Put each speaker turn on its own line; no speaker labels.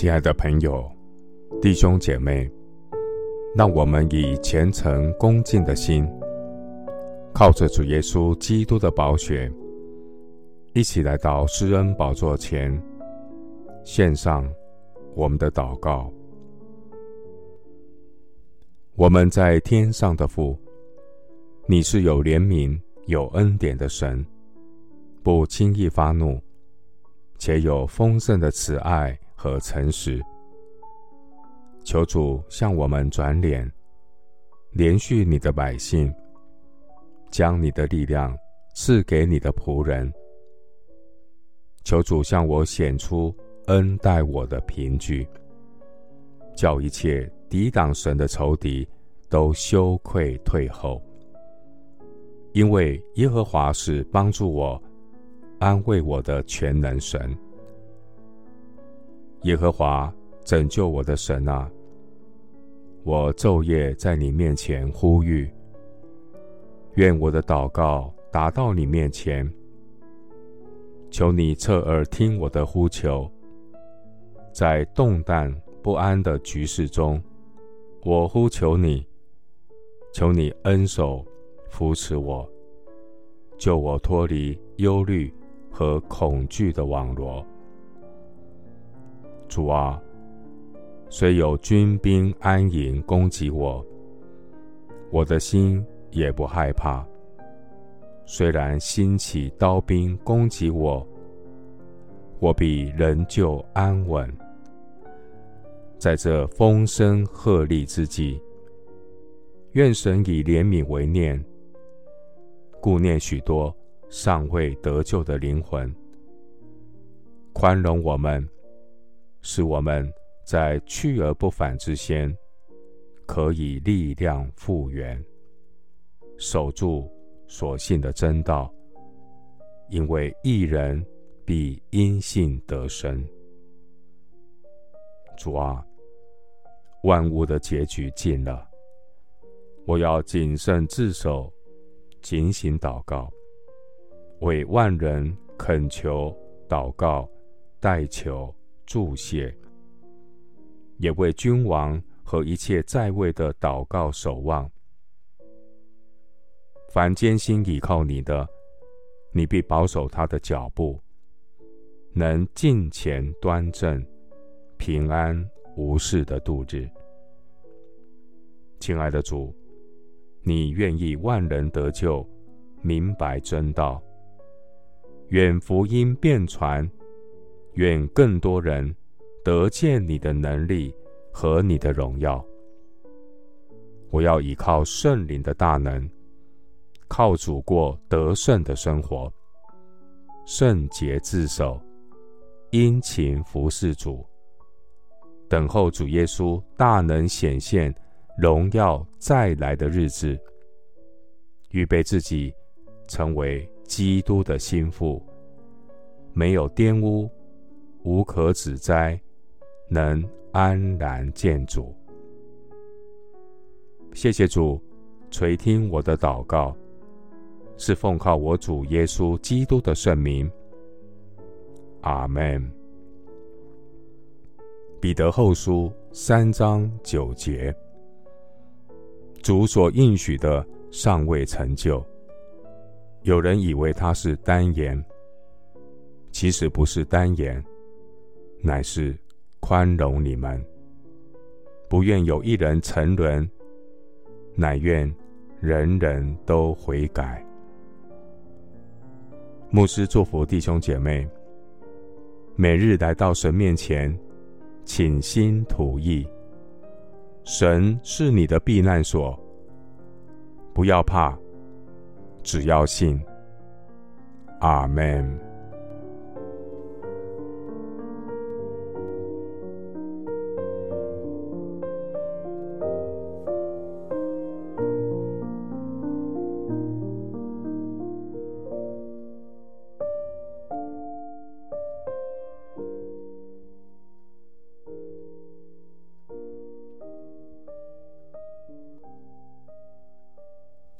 亲爱的朋友、弟兄姐妹，让我们以虔诚恭敬的心，靠着主耶稣基督的宝血，一起来到施恩宝座前，献上我们的祷告。我们在天上的父，你是有怜悯、有恩典的神，不轻易发怒，且有丰盛的慈爱。和诚实，求主向我们转脸，怜恤你的百姓，将你的力量赐给你的仆人。求主向我显出恩待我的凭据，叫一切抵挡神的仇敌都羞愧退后。因为耶和华是帮助我、安慰我的全能神。耶和华拯救我的神啊，我昼夜在你面前呼吁，愿我的祷告达到你面前。求你侧耳听我的呼求，在动荡不安的局势中，我呼求你，求你恩手扶持我，救我脱离忧虑和恐惧的网罗。主啊，虽有军兵安营攻击我，我的心也不害怕；虽然兴起刀兵攻击我，我必仍旧安稳。在这风声鹤唳之际，愿神以怜悯为念，顾念许多尚未得救的灵魂，宽容我们。使我们在去而不返之先，可以力量复原，守住所信的真道，因为一人必因信得生。主啊，万物的结局近了，我要谨慎自守，警醒祷告，为万人恳求、祷告、代求。祝谢，也为君王和一切在位的祷告守望。凡艰辛倚靠你的，你必保守他的脚步，能敬虔端正、平安无事的度日。亲爱的主，你愿意万人得救，明白真道，愿福音遍传。愿更多人得见你的能力和你的荣耀。我要依靠圣灵的大能，靠主过得胜的生活，圣洁自守，殷勤服侍主，等候主耶稣大能显现、荣耀再来的日子，预备自己成为基督的心腹，没有玷污。无可指摘，能安然见主。谢谢主垂听我的祷告，是奉靠我主耶稣基督的圣名。阿门。彼得后书三章九节：主所应许的尚未成就，有人以为他是单言，其实不是单言。乃是宽容你们，不愿有一人沉沦，乃愿人人都悔改。牧师祝福弟兄姐妹，每日来到神面前，倾心吐意。神是你的避难所，不要怕，只要信。阿门。